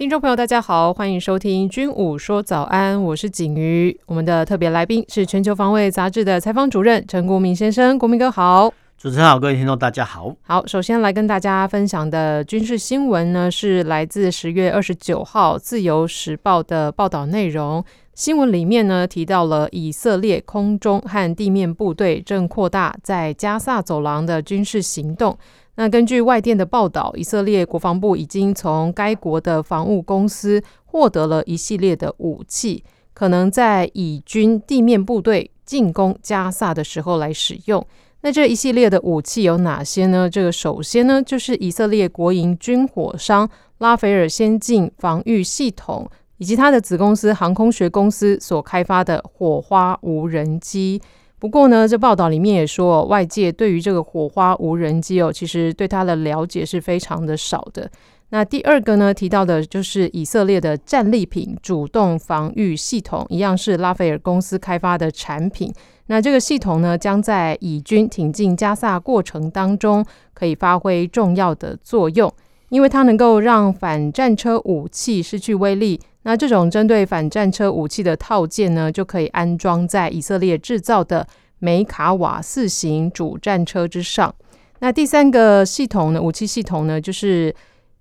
听众朋友，大家好，欢迎收听《军武说早安》，我是景瑜。我们的特别来宾是《全球防卫杂志》的采访主任陈国民先生，国民哥好。主持人好，各位听众大家好。好，首先来跟大家分享的军事新闻呢，是来自十月二十九号《自由时报》的报道内容。新闻里面呢，提到了以色列空中和地面部队正扩大在加萨走廊的军事行动。那根据外电的报道，以色列国防部已经从该国的防务公司获得了一系列的武器，可能在以军地面部队进攻加萨的时候来使用。那这一系列的武器有哪些呢？这个首先呢，就是以色列国营军火商拉斐尔先进防御系统以及它的子公司航空学公司所开发的火花无人机。不过呢，这报道里面也说，外界对于这个火花无人机哦，其实对它的了解是非常的少的。那第二个呢，提到的就是以色列的战利品主动防御系统，一样是拉斐尔公司开发的产品。那这个系统呢，将在以军挺进加萨过程当中可以发挥重要的作用，因为它能够让反战车武器失去威力。那这种针对反战车武器的套件呢，就可以安装在以色列制造的梅卡瓦四型主战车之上。那第三个系统呢，武器系统呢，就是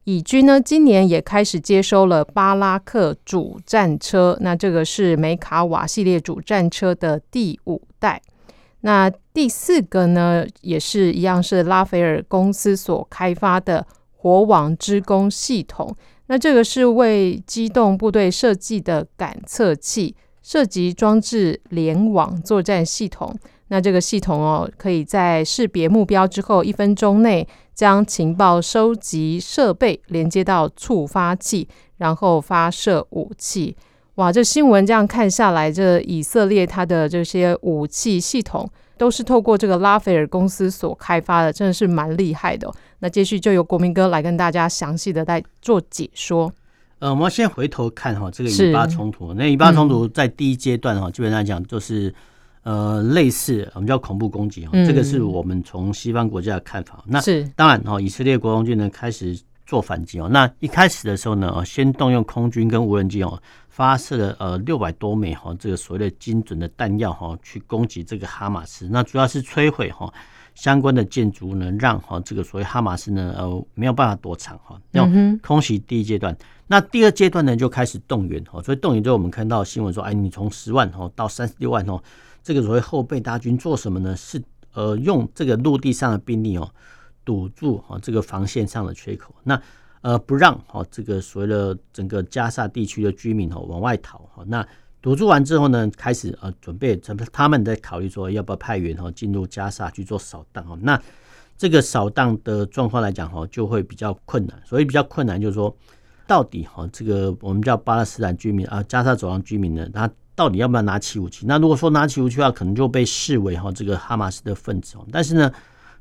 以军呢今年也开始接收了巴拉克主战车。那这个是梅卡瓦系列主战车的第五代。那第四个呢，也是一样是拉斐尔公司所开发的火网之弓系统。那这个是为机动部队设计的感测器，涉及装置联网作战系统。那这个系统哦，可以在识别目标之后一分钟内，将情报收集设备连接到触发器，然后发射武器。哇，这新闻这样看下来，这以色列它的这些武器系统。都是透过这个拉斐尔公司所开发的，真的是蛮厉害的哦。那接续就由国民哥来跟大家详细的来做解说。呃，我们先回头看哈，这个以巴冲突，那以巴冲突在第一阶段哈，嗯、基本上讲就是呃类似我们叫恐怖攻击哈，嗯、这个是我们从西方国家的看法。那是当然哈，以色列国防军呢开始做反击哦。那一开始的时候呢，先动用空军跟无人机哦。发射了呃六百多枚哈这个所谓的精准的弹药哈去攻击这个哈马斯，那主要是摧毁哈相关的建筑呢，让哈这个所谓哈马斯呢呃没有办法躲藏哈，用空袭第一阶段。那第二阶段呢就开始动员哈，所以动员之后我们看到新闻说，哎，你从十万哈到三十六万哦，这个所谓后备大军做什么呢？是呃用这个陆地上的兵力哦堵住哈这个防线上的缺口。那呃，不让哈这个所谓的整个加萨地区的居民哦往外逃哈。那堵住完之后呢，开始呃准备，他们在考虑说要不要派员哈进入加萨去做扫荡哈。那这个扫荡的状况来讲哈，就会比较困难。所以比较困难就是说，到底哈这个我们叫巴勒斯坦居民啊，加萨走廊居民呢，他到底要不要拿起武器？那如果说拿起武器的话，可能就被视为哈这个哈马斯的分子。但是呢。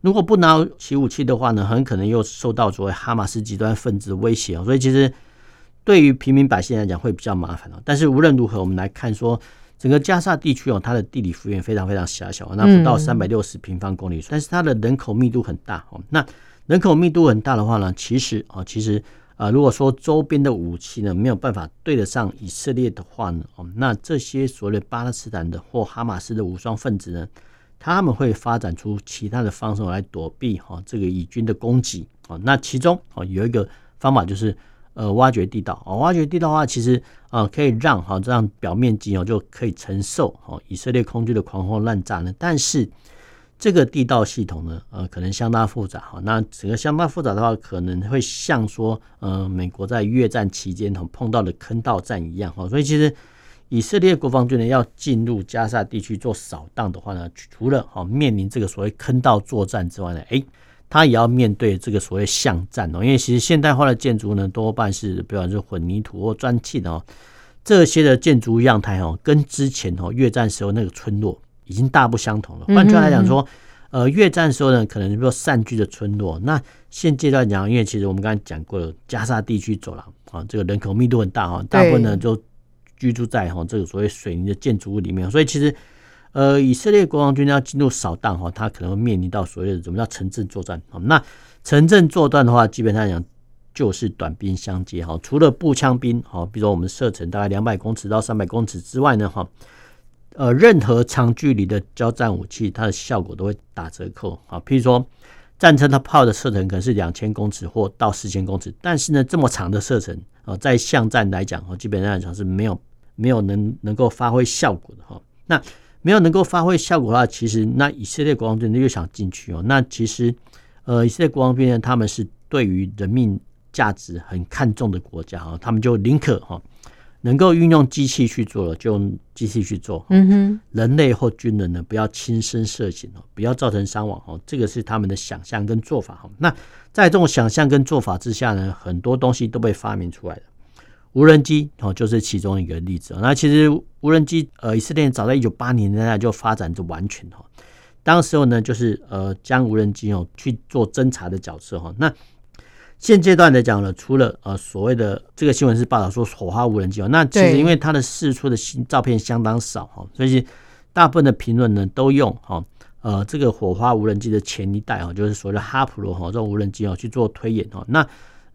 如果不拿起武器的话呢，很可能又受到所谓哈马斯极端分子的威胁，所以其实对于平民百姓来讲会比较麻烦。但是无论如何，我们来看说，整个加沙地区哦，它的地理幅员非常非常狭小，那不到三百六十平方公里，但是它的人口密度很大哦。那人口密度很大的话呢，其实啊，其实啊，如果说周边的武器呢没有办法对得上以色列的话呢，哦，那这些所谓的巴勒斯坦的或哈马斯的武装分子呢，他们会发展出其他的方式来躲避哈这个以军的攻击啊。那其中啊有一个方法就是呃挖掘地道啊，挖掘地道的话，其实啊可以让哈这样表面积哦就可以承受哈以色列空军的狂轰滥炸呢。但是这个地道系统呢呃可能相当复杂哈。那整个相当复杂的话，可能会像说呃美国在越战期间碰到的坑道战一样哈。所以其实。以色列国防军呢要进入加沙地区做扫荡的话呢，除了哈面临这个所谓坑道作战之外呢，诶，他也要面对这个所谓巷战哦。因为其实现代化的建筑呢多半是，比方说混凝土或砖砌的哦，这些的建筑样态哦，跟之前哦越战时候那个村落已经大不相同了。换句话来讲说，呃，越战时候呢，可能比如说散居的村落，那现阶段讲，因为其实我们刚才讲过了，加沙地区走廊啊，这个人口密度很大哈，大部分呢就居住在哈这个所谓水泥的建筑物里面，所以其实呃，以色列国防军要进入扫荡哈，他可能会面临到所谓的什么叫城镇作战。那城镇作战的话，基本上讲。就是短兵相接哈，除了步枪兵哈，比如说我们射程大概两百公尺到三百公尺之外呢哈，呃，任何长距离的交战武器，它的效果都会打折扣啊。譬如说战车它炮的射程可能是两千公尺或到四千公尺，但是呢，这么长的射程啊，在巷战来讲哈，基本上来讲是没有没有能能够发挥效果的哈。那没有能够发挥效果的话，其实那以色列国防军又想进去哦，那其实呃，以色列国防军呢，他们是对于人命。价值很看重的国家哈，他们就宁可哈能够运用机器去做了，就用机器去做。嗯哼，人类或军人呢，不要亲身涉险哦，不要造成伤亡哦，这个是他们的想象跟做法哈。那在这种想象跟做法之下呢，很多东西都被发明出来了。无人机哦，就是其中一个例子。那其实无人机呃，以色列早在一九八零年代就发展就完全哈。当时候呢，就是呃将无人机哦去做侦查的角色哈。那现阶段来讲呢，除了呃所谓的这个新闻是报道说火花无人机哦，那其实因为它的释出的新照片相当少哈，所以大部分的评论呢都用哈呃这个火花无人机的前一代哈，就是所谓的哈普罗哈这种无人机哦去做推演哈。那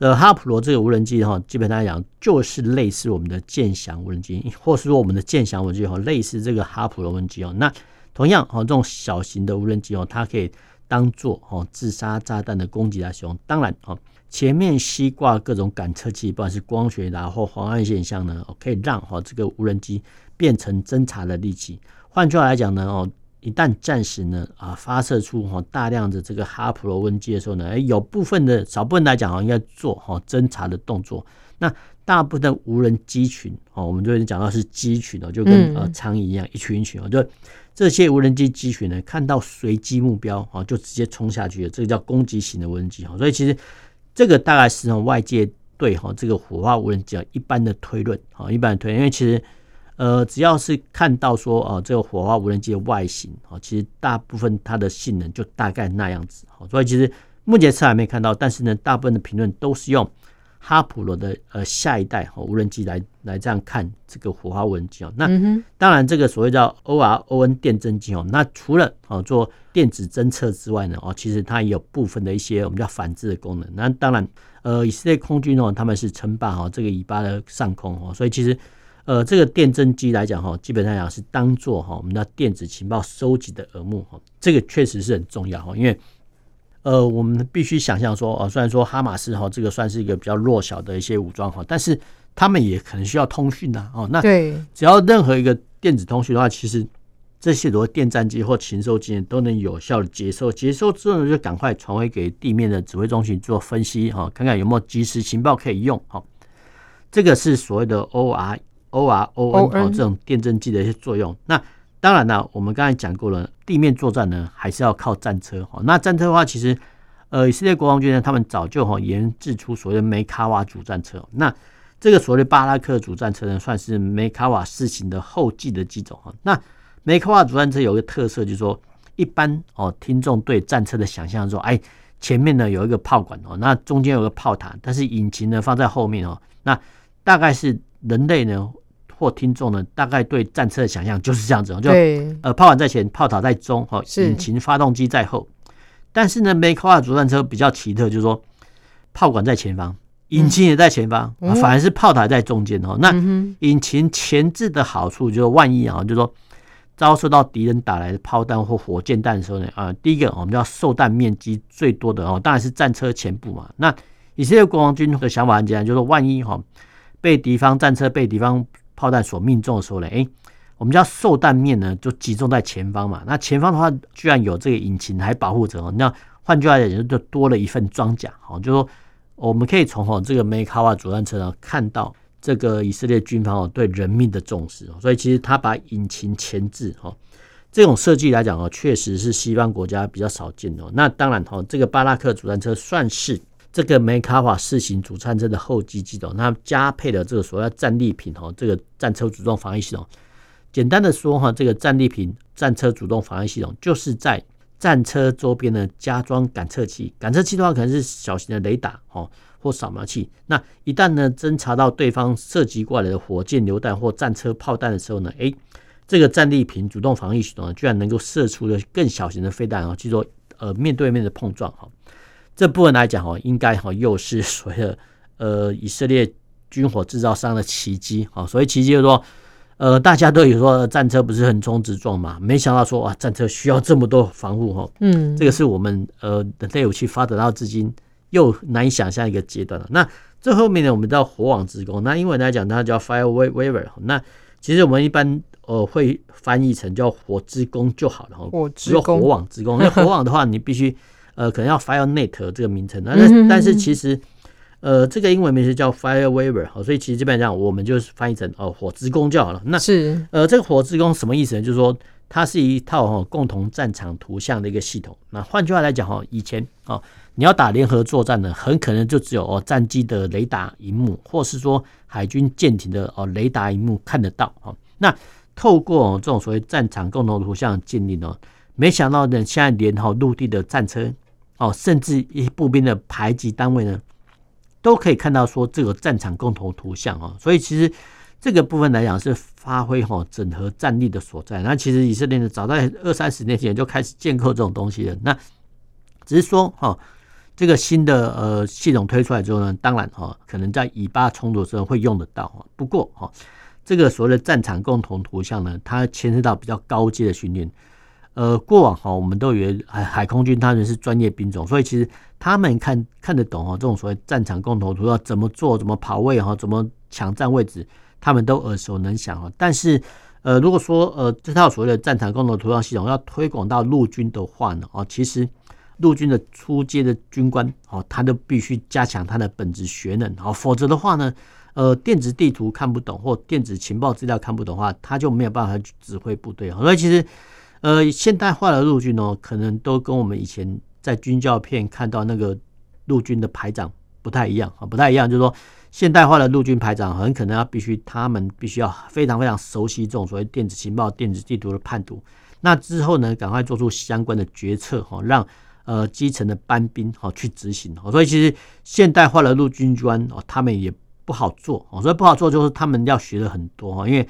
呃哈普罗这个无人机哈，基本上来讲就是类似我们的剑翔无人机，或是说我们的剑翔无人机哈，类似这个哈普罗无人机哦。那同样哈这种小型的无人机哦，它可以当做哦自杀炸弹的攻击来使用。当然哦。前面吸挂各种感测器，不管是光学的或黄暗现象呢，可以让哈这个无人机变成侦察的利器。换句话来讲呢，哦，一旦暂时呢啊发射出哈大量的这个哈普罗无人机的时候呢，哎，有部分的少部分来讲哈应该做哈侦查的动作。那大部分的无人机群哦，我们就已经讲到是机群哦，就跟呃苍蝇一样一群一群哦，就这些无人机机群呢，看到随机目标啊，就直接冲下去了，这个叫攻击型的无人机哈。所以其实。这个大概是从外界对哈这个火化无人机一般的推论哈，一般的推论，因为其实呃只要是看到说啊这个火花无人机的外形哦，其实大部分它的性能就大概那样子哦，所以其实目前是还没看到，但是呢大部分的评论都是用。哈普罗的呃下一代无人机来来这样看这个火花无人机哦，那当然这个所谓叫 ORON 电侦机哦，那除了哦做电子侦测之外呢哦，其实它也有部分的一些我们叫反制的功能。那当然呃以色列空军哦他们是称霸哦这个以巴的上空哦，所以其实呃这个电侦机来讲哈，基本上讲是当做哈我们的电子情报收集的耳目哈，这个确实是很重要哈，因为。呃，我们必须想象说，哦，虽然说哈马斯哈这个算是一个比较弱小的一些武装哈，但是他们也可能需要通讯呐，哦，那对，只要任何一个电子通讯的话，其实这些多电战机或禽兽机都能有效的接收，接收之后就赶快传回给地面的指挥中心做分析哈，看看有没有即时情报可以用哈。这个是所谓的 O R O R O N 哦这种电震剂的一些作用。那当然了，我们刚才讲过了，地面作战呢，还是要靠战车。那战车的话，其实，呃，以色列国防军呢，他们早就哈研制出所谓的梅卡瓦主战车。那这个所谓的巴拉克主战车呢，算是梅卡瓦四型的后继的机种哈。那梅卡瓦主战车有一个特色，就是说，一般哦，听众对战车的想象说，哎，前面呢有一个炮管哦，那中间有个炮塔，但是引擎呢放在后面哦，那大概是人类呢。或听众呢，大概对战车的想象就是这样子，就呃炮管在前，炮塔在中，哈，引擎发动机在后。但是呢，梅卡瓦主战车比较奇特，就是说炮管在前方，引擎也在前方，嗯、反而是炮塔在中间哦。那引擎前置的好处就是，万一啊，就是说遭受到敌人打来的炮弹或火箭弹的时候呢，啊，第一个我们叫受弹面积最多的哦，当然是战车前部嘛。那以色列国王军的想法很简单，就是说万一哈被敌方战车被敌方炮弹所命中的时候呢，哎，我们叫受弹面呢，就集中在前方嘛。那前方的话，居然有这个引擎还保护着。那换句话讲，就多了一份装甲。好，就说我们可以从哈这个梅卡瓦主战车呢，看到这个以色列军方哦对人命的重视。所以其实他把引擎前置哈这种设计来讲哦，确实是西方国家比较少见的。那当然哈，这个巴拉克主战车算是这个梅卡法四型主战车的后机系统，那加配的这个所谓战利品哦，这个战车主动防御系统。简单的说哈，这个战利品战车主动防御系统就是在战车周边呢加装感测器。感测器的话，可能是小型的雷达哦，或扫描器。那一旦呢侦查到对方射击过来的火箭、榴弹或战车炮弹的时候呢，诶，这个战利品主动防御系统，居然能够射出了更小型的飞弹啊，就说呃面对面的碰撞哈。这部分来讲哦，应该哈又是 所谓的呃以色列军火制造商的奇迹啊，所以奇迹就是说，呃大家都有说战车不是横冲直撞嘛，没想到说哇战车需要这么多防护哈，嗯，这个是我们呃人类武器发展到至今又难以想象一个阶段了。那最后面呢，我们叫火网之弓，那英文来讲它叫 fire weaver 那其实我们一般呃会翻译成叫火之弓就好了哈，火之弓，火网之弓，那火网的话 你必须。呃，可能要 FireNet 这个名称，但是但是其实，呃，这个英文名字叫 FireWaver，好，所以其实基本上我们就是翻译成哦火之弓就好了。那是呃，这个火之弓什么意思呢？就是说它是一套哈共同战场图像的一个系统。那换句话来讲哈，以前哦你要打联合作战呢，很可能就只有哦战机的雷达荧幕，或是说海军舰艇的哦雷达荧幕看得到哦。那透过这种所谓战场共同图像建立呢，没想到呢，现在连哈陆地的战车。哦，甚至一些步兵的排级单位呢，都可以看到说这个战场共同图像啊，所以其实这个部分来讲是发挥哈整合战力的所在。那其实以色列呢，早在二三十年前就开始建构这种东西了。那只是说哈，这个新的呃系统推出来之后呢，当然哈，可能在以巴冲突的时候会用得到哈。不过哈，这个所谓的战场共同图像呢，它牵涉到比较高阶的训练。呃，过往哈，我们都以为海海空军他们是专业兵种，所以其实他们看看得懂哈，这种所谓战场共同图要怎么做，怎么跑位哈，怎么抢占位置，他们都耳熟能详哈。但是，呃，如果说呃这套所谓的战场共同图像系统要推广到陆军的话呢，哦，其实陆军的初阶的军官哦，他都必须加强他的本职学能哦，否则的话呢，呃，电子地图看不懂或电子情报资料看不懂的话，他就没有办法去指挥部队。所以其实。呃，现代化的陆军呢，可能都跟我们以前在军教片看到那个陆军的排长不太一样啊，不太一样。就是说，现代化的陆军排长很可能要必须，他们必须要非常非常熟悉这种所谓电子情报、电子地图的判读。那之后呢，赶快做出相关的决策哈，让呃基层的班兵哈去执行。所以其实现代化的陆军官哦，他们也不好做，所以不好做就是他们要学的很多哈，因为。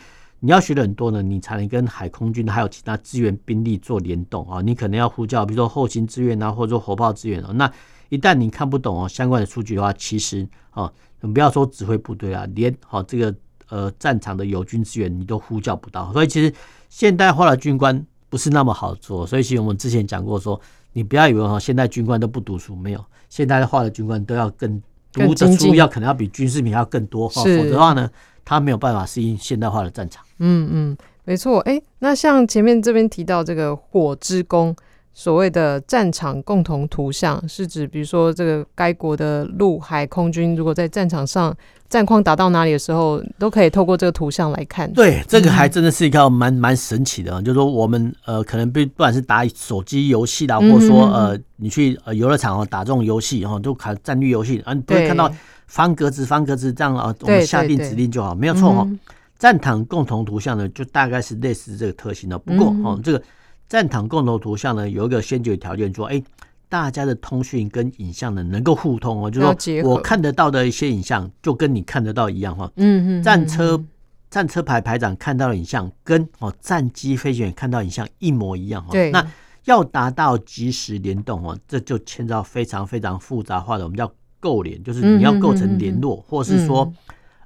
你要学的很多呢，你才能跟海空军还有其他支援兵力做联动啊。你可能要呼叫，比如说后勤支援啊，或者说火炮支援啊。那一旦你看不懂哦相关的数据的话，其实啊，你不要说指挥部队啊，连好这个呃战场的友军支援你都呼叫不到。所以其实现代化的军官不是那么好做。所以其实我们之前讲过说，你不要以为哈现代军官都不读书，没有，现代化的军官都要更读的书要可能要比军事品要更多，否则的话呢，他没有办法适应现代化的战场。嗯嗯，没错。哎，那像前面这边提到这个火之弓，所谓的战场共同图像，是指比如说这个该国的陆海空军，如果在战场上战况打到哪里的时候，都可以透过这个图像来看。对，这个还真的是一个蛮蛮神奇的，嗯、就是说我们呃，可能不不管是打手机游戏啦，或者说呃，你去呃游乐场哦打这种游戏哈，都看战略游戏啊，你不会看到方格子方格子这样啊，我们下定指令就好，没有错哦。嗯战场共同图像呢，就大概是类似这个特性的。不过哦，这个战场共同图像呢，有一个先决条件，说，哎，大家的通讯跟影像呢能够互通哦，就是说我看得到的一些影像，就跟你看得到一样哈。嗯嗯。战车战车排排长看到的影像，跟哦战机飞行员看到影像一模一样哈。对。那要达到即时联动哦，这就牵到非常非常复杂化的，我们叫构联，就是你要构成联络，或是说。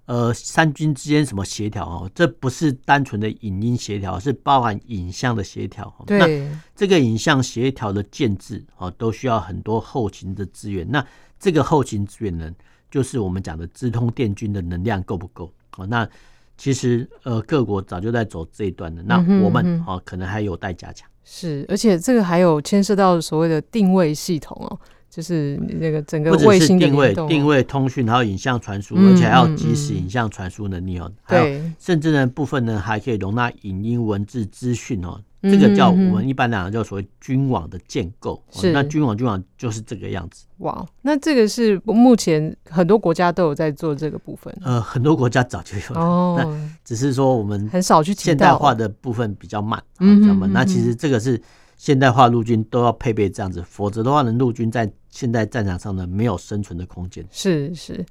呃，三军之间什么协调哦？这不是单纯的影音协调，是包含影像的协调。对，那这个影像协调的建制哦，都需要很多后勤的资源。那这个后勤资源呢，就是我们讲的直通电军的能量够不够？哦，那其实呃，各国早就在走这一段了。那我们哦，可能还有待加强。是，而且这个还有牵涉到所谓的定位系统哦。就是那个整个卫星定位、定位通讯，还有影像传输，而且还要即时影像传输能力哦。还有甚至呢部分呢还可以容纳影音文字资讯哦，这个叫我们一般来讲叫所谓军网的建构。是，那军网军网就是这个样子。哇，那这个是目前很多国家都有在做这个部分。呃，很多国家早就有了，哦，那只是说我们很少去现代化的部分比较慢，嗯，知道吗？那其实这个是现代化陆军都要配备这样子，否则的话呢，陆军在现代战场上呢没有生存的空间。是是。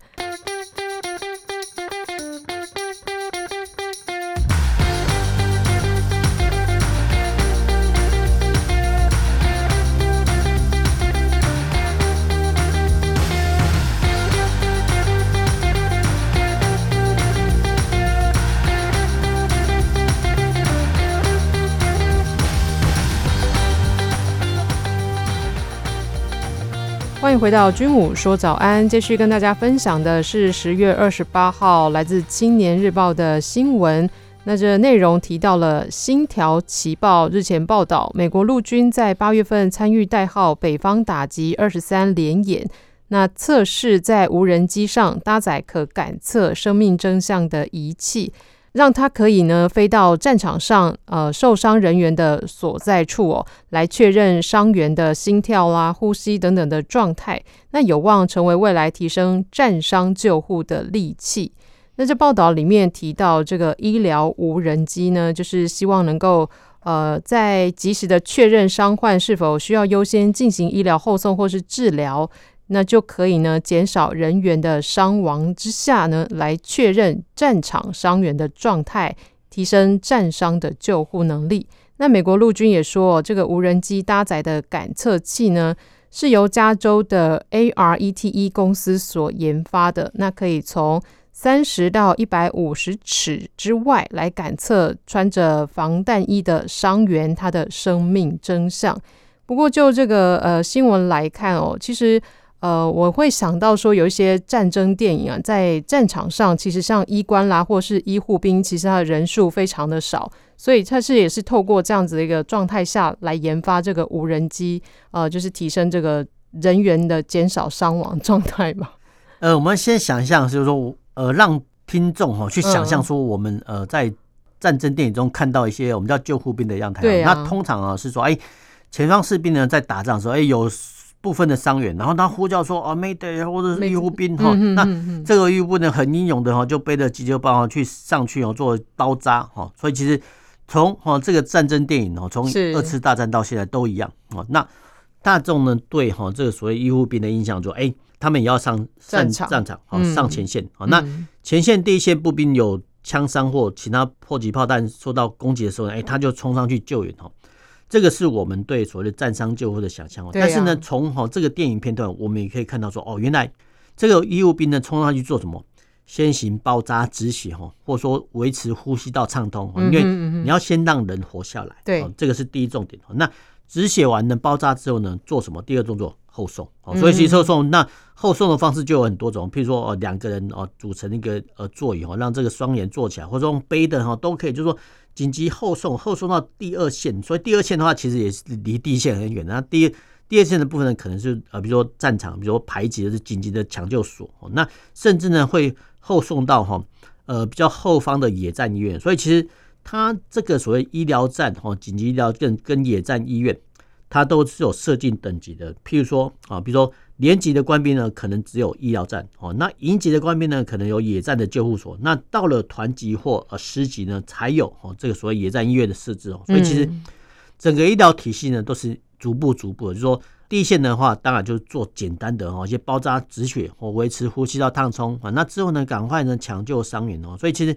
回到军武说早安，继续跟大家分享的是十月二十八号来自《青年日报》的新闻。那这内容提到了《星条旗报》日前报道，美国陆军在八月份参与代号“北方打击二十三”联演，那测试在无人机上搭载可感测生命征象的仪器。让他可以呢飞到战场上，呃，受伤人员的所在处哦，来确认伤员的心跳啦、呼吸等等的状态。那有望成为未来提升战伤救护的利器。那这报道里面提到，这个医疗无人机呢，就是希望能够呃，在及时的确认伤患是否需要优先进行医疗后送或是治疗。那就可以呢，减少人员的伤亡之下呢，来确认战场伤员的状态，提升战伤的救护能力。那美国陆军也说，这个无人机搭载的感测器呢，是由加州的 ARETE 公司所研发的。那可以从三十到一百五十尺之外来感测穿着防弹衣的伤员他的生命真相。不过就这个呃新闻来看哦，其实。呃，我会想到说，有一些战争电影啊，在战场上，其实像医官啦，或是医护兵，其实他的人数非常的少，所以他是也是透过这样子的一个状态下来研发这个无人机，呃，就是提升这个人员的减少伤亡状态嘛。呃，我们先想象，就是说，呃，让听众哈去想象说，我们呃在战争电影中看到一些我们叫救护兵的样态，那通常啊是说，哎，前方士兵呢在打仗的时候，哎有。部分的伤员，然后他呼叫说：“啊，Mayday，或者是医护兵哈。”那这个医护呢，很英勇的哈，就背着急救包去上去哦，做包扎哈。所以其实从哈这个战争电影哦，从二次大战到现在都一样哦。那大众呢对哈这个所谓医护兵的印象说：“哎，他们也要上战战场哦，上前线哦。那前线第一线步兵有枪伤或其他迫击炮弹受到攻击的时候呢，哎，他就冲上去救援哦。”这个是我们对所谓的战伤救护的想象哦，但是呢，从哈这个电影片段，我们也可以看到说，哦，原来这个医务兵呢冲上去做什么？先行包扎止血哈，或者说维持呼吸道畅通，因为你要先让人活下来。对，这个是第一重点。那止血完呢，包扎之后呢，做什么？第二动作后送。所以其实后送，那后送的方式就有很多种，譬如说哦，两个人哦组成一个呃座椅哦，让这个双人坐起来，或者用背的哈都可以，就是说。紧急后送，后送到第二线，所以第二线的话，其实也是离第一线很远。那第一第二线的部分呢，可能是呃，比如说战场，比如说排挤的是紧急的抢救所，那甚至呢会后送到哈呃比较后方的野战医院。所以其实它这个所谓医疗站哈，紧急医疗跟跟野战医院，它都是有设定等级的。譬如说啊，比如说。连级的官兵呢，可能只有医疗站哦；那营级的官兵呢，可能有野战的救护所。那到了团级或呃师级呢，才有哦这个所谓野战医院的设置哦。所以其实整个医疗体系呢，都是逐步逐步的。就是说第一线的话，当然就是做简单的哦，一些包扎止血或维持呼吸道畅通啊。那之后呢，赶快呢抢救伤员哦。所以其实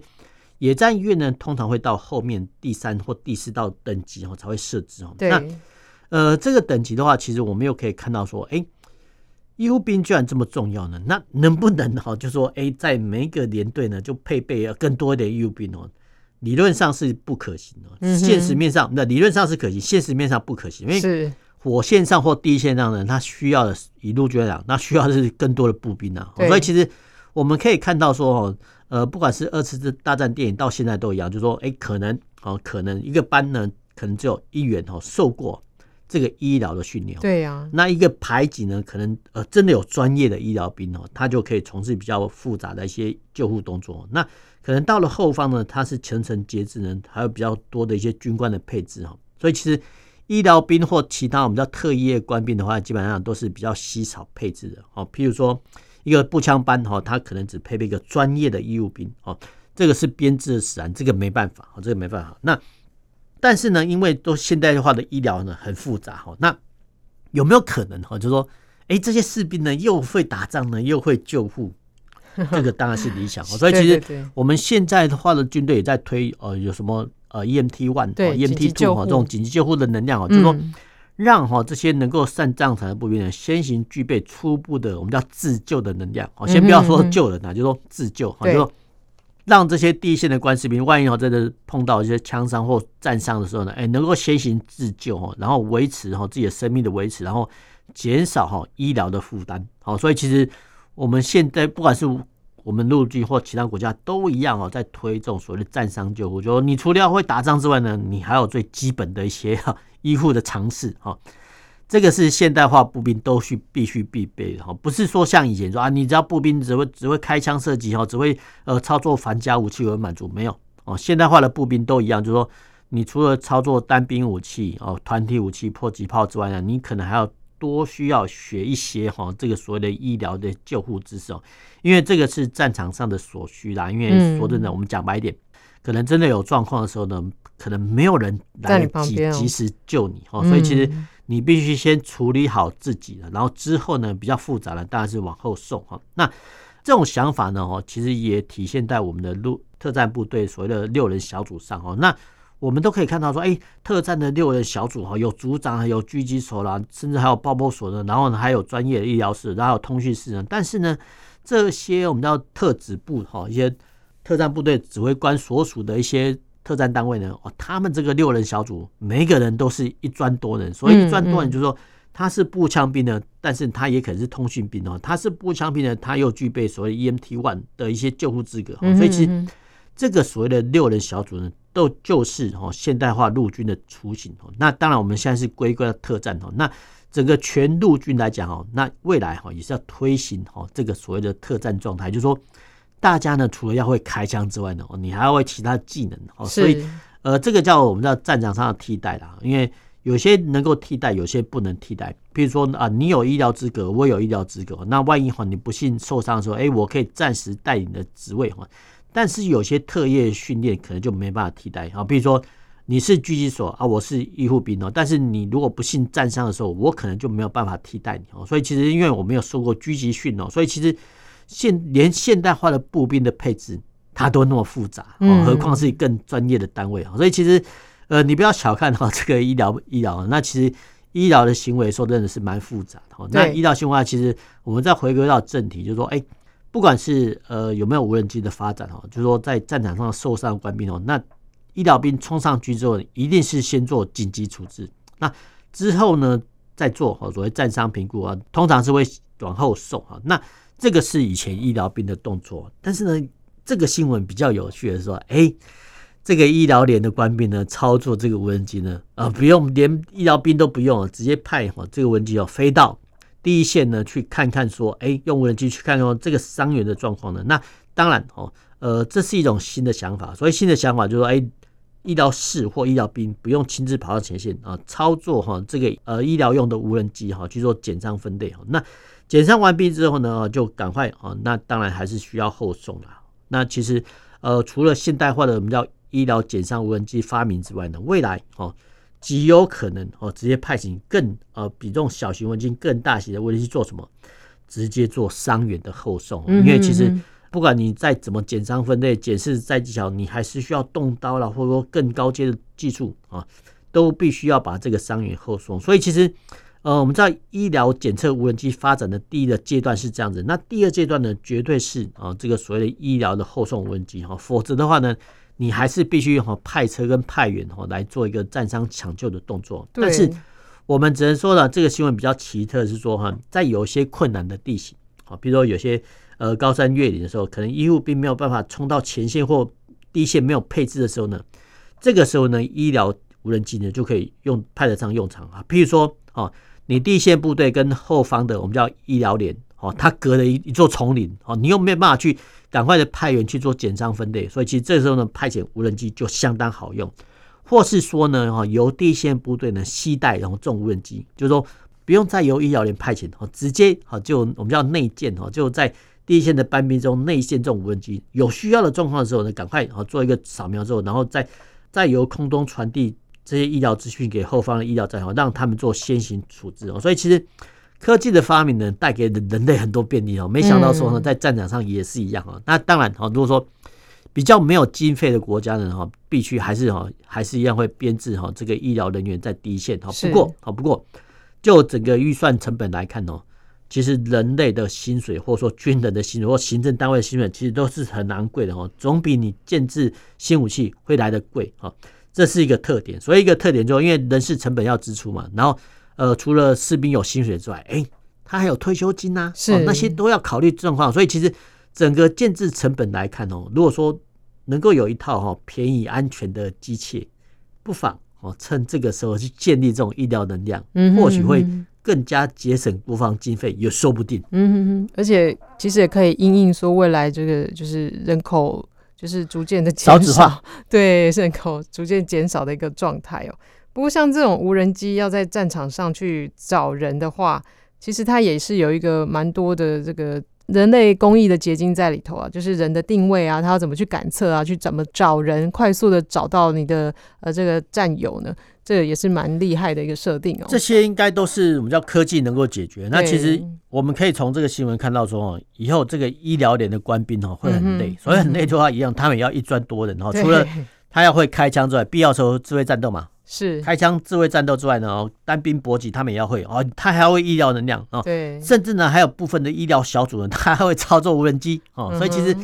野战医院呢，通常会到后面第三或第四道等级哦才会设置哦。那呃这个等级的话，其实我们又可以看到说，哎。医护兵居然这么重要呢？那能不能哈，就说哎，在每一个连队呢，就配备更多一点医护兵哦？理论上是不可行的，现实面上那理论上是可行，现实面上不可行，因为火线上或第一线上呢，他需要的以陆军来讲，那需要的是更多的步兵啊。所以其实我们可以看到说哦，呃，不管是二次大战电影到现在都一样，就说哎，可能哦，可能一个班呢，可能只有一员哦受过。这个医疗的训练，对呀，那一个排级呢，可能呃真的有专业的医疗兵哦，他就可以从事比较复杂的一些救护动作。那可能到了后方呢，他是层层节制呢，还有比较多的一些军官的配置哈。所以其实医疗兵或其他我们叫特异业官兵的话，基本上都是比较稀少配置的哦。譬如说一个步枪班哈，他可能只配备一个专业的医务兵哦，这个是编制的使然，这个没办法，这个没办法。那但是呢，因为都现代化的医疗呢很复杂哈，那有没有可能哈，就是说，哎，这些士兵呢又会打仗呢，又会救护？这个当然是理想，所以其实我们现在的话的军队也在推呃有什么呃 EMT one、EMT two 哈这种紧急救护的能量哦，就是说让哈这些能够上战场的步兵呢先行具备初步的我们叫自救的能量哦，先不要说救人啊，就说自救哈，就说让这些第一线的官士兵万一哦真的碰到一些枪伤或战伤的时候呢，哎能够先行自救哦，然后维持哈自己的生命的维持，然后减少哈医疗的负担好，所以其实。我们现在不管是我们陆军或其他国家都一样哦，在推这种所谓的战伤救护，就说你除了要会打仗之外呢，你还有最基本的一些医护的常识哈。这个是现代化步兵都需必须必备的哈，不是说像以前说啊，你只要步兵只会只会开枪射击哈，只会呃操作反甲武器而满足，没有哦。现代化的步兵都一样，就是说你除了操作单兵武器哦、团体武器、迫击炮之外呢，你可能还要。多需要学一些哈，这个所谓的医疗的救护知识哦，因为这个是战场上的所需啦。因为说真的，我们讲白一点，可能真的有状况的时候呢，可能没有人来及及时救你哦，所以其实你必须先处理好自己的，然后之后呢，比较复杂的当然是往后送哈。那这种想法呢，哦，其实也体现在我们的陆特战部队所谓的六人小组上哦。那我们都可以看到说，哎，特战的六人小组哈，有组长，还有狙击手啦，甚至还有爆破所的，然后呢还有专业的医疗室，然后还有通讯室呢。但是呢，这些我们叫特指部哈，一些特战部队指挥官所属的一些特战单位呢，哦，他们这个六人小组，每一个人都是一专多人，所以一专多人就是说他是步枪兵呢，但是他也可能是通讯兵哦，他是步枪兵呢，他又具备所谓 EMT one 的一些救护资格，所以其实这个所谓的六人小组呢。都就是哦，现代化陆军的雏形哦。那当然，我们现在是归归到特战哦。那整个全陆军来讲哦，那未来哈也是要推行哦这个所谓的特战状态，就是说大家呢除了要会开枪之外呢，你还要会其他技能哦。所以呃，这个叫我们叫战场上的替代啦。因为有些能够替代，有些不能替代。比如说啊，你有医疗资格，我有医疗资格，那万一哈你不幸受伤的时候，哎，我可以暂时带你的职位哈。但是有些特业训练可能就没办法替代啊，比如说你是狙击手啊，我是医护兵哦，但是你如果不幸战伤的时候，我可能就没有办法替代你哦。所以其实因为我没有受过狙击训哦，所以其实现连现代化的步兵的配置它都那么复杂哦，何况是更专业的单位啊。所以其实呃，你不要小看哈这个医疗医疗，那其实医疗的行为说真的是蛮复杂的哦。那医疗行为其实我们再回归到正题，就是说哎。不管是呃有没有无人机的发展哦，就是说在战场上受伤的官兵哦，那医疗兵冲上去之后，一定是先做紧急处置，那之后呢再做哦所谓战伤评估啊，通常是会往后送啊。那这个是以前医疗兵的动作，但是呢，这个新闻比较有趣的是说，哎，这个医疗连的官兵呢操作这个无人机呢，啊不用连医疗兵都不用，直接派哈这个无人机哦飞到。第一线呢，去看看说，哎，用无人机去看看这个伤员的状况呢。那当然哦，呃，这是一种新的想法。所以新的想法就是说，哎，医疗士或医疗兵不用亲自跑到前线啊，操作哈这个呃医疗用的无人机哈去做减伤分类哈。那减伤完毕之后呢，就赶快啊，那当然还是需要后送啦。那其实呃，除了现代化的我们叫医疗减伤无人机发明之外呢，未来哦。极有可能哦，直接派遣更呃比这种小型无人机更大型的无人机做什么？直接做伤员的后送。因为其实不管你再怎么减伤分类、检视再技巧，你还是需要动刀了，或者说更高阶的技术啊，都必须要把这个伤员后送。所以其实呃，我们知道医疗检测无人机发展的第一个阶段是这样子，那第二阶段呢，绝对是啊这个所谓的医疗的后送无人机哈，否则的话呢。你还是必须哈派车跟派员哈来做一个战伤抢救的动作，但是我们只能说呢，这个新闻比较奇特是说哈，在有些困难的地形啊，比如说有些呃高山越岭的时候，可能医护兵没有办法冲到前线或第一线没有配置的时候呢，这个时候呢，医疗无人机呢就可以用派得上用场啊。譬如说啊，你第一线部队跟后方的我们叫医疗连哦，它隔了一一座丛林哦，你又没有办法去。赶快的派员去做减伤分类，所以其实这时候呢，派遣无人机就相当好用，或是说呢，哈，由第一线部队呢携带然后这种无人机，就是说不用再由医疗连派遣，哈，直接哈就我们叫内建，哈，就在第一线的班兵中内线这种无人机，有需要的状况的时候呢，赶快哈做一个扫描之后，然后再再由空中传递这些医疗资讯给后方的医疗站，哈，让他们做先行处置哦。所以其实科技的发明呢，带给人类很多便利哦。没想到说呢，在战场上也是一样啊。那当然哈，如果说比较没有经费的国家呢，哈，必须还是哈，还是一样会编制哈这个医疗人员在第一线哈。不过，好不过，就整个预算成本来看哦，其实人类的薪水或者说军人的薪水或行政单位的薪水，其实都是很昂贵的哈，总比你建制新武器会来的贵哈。这是一个特点。所以一个特点就是，因为人事成本要支出嘛，然后呃，除了士兵有薪水之外，哎，他还有退休金呐，是那些都要考虑状况。所以其实。整个建制成本来看哦，如果说能够有一套哈便宜安全的机器，不妨哦趁这个时候去建立这种医疗能量，嗯，或许会更加节省国防经费，也说不定。嗯哼哼，而且其实也可以因应说未来这个就是人口就是逐渐的减少，少子化，对，人口逐渐减少的一个状态哦。不过像这种无人机要在战场上去找人的话，其实它也是有一个蛮多的这个。人类工艺的结晶在里头啊，就是人的定位啊，它要怎么去感测啊，去怎么找人，快速的找到你的呃这个战友呢？这个也是蛮厉害的一个设定哦。这些应该都是我们叫科技能够解决。那其实我们可以从这个新闻看到说哦，以后这个医疗连的官兵哦会很累，嗯、所以很累的话一样，他们也要一专多人哦。除了他要会开枪之外，必要时候自卫战斗嘛。是开枪自卫战斗之外呢，哦，单兵搏击他们也要会哦，他还要会医疗能量哦，对，甚至呢还有部分的医疗小组呢，他还会操作无人机哦，所以其实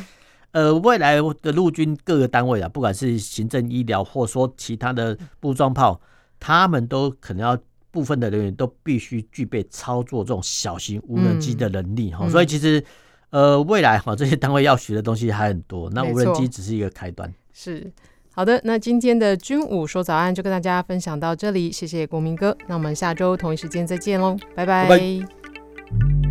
呃未来的陆军各个单位啊，不管是行政医疗或说其他的步装炮，他们都可能要部分的人员都必须具备操作这种小型无人机的能力哈，所以其实呃未来哈这些单位要学的东西还很多，那无人机只是一个开端，是。好的，那今天的军武说早安就跟大家分享到这里，谢谢国民哥，那我们下周同一时间再见喽，拜拜。拜拜。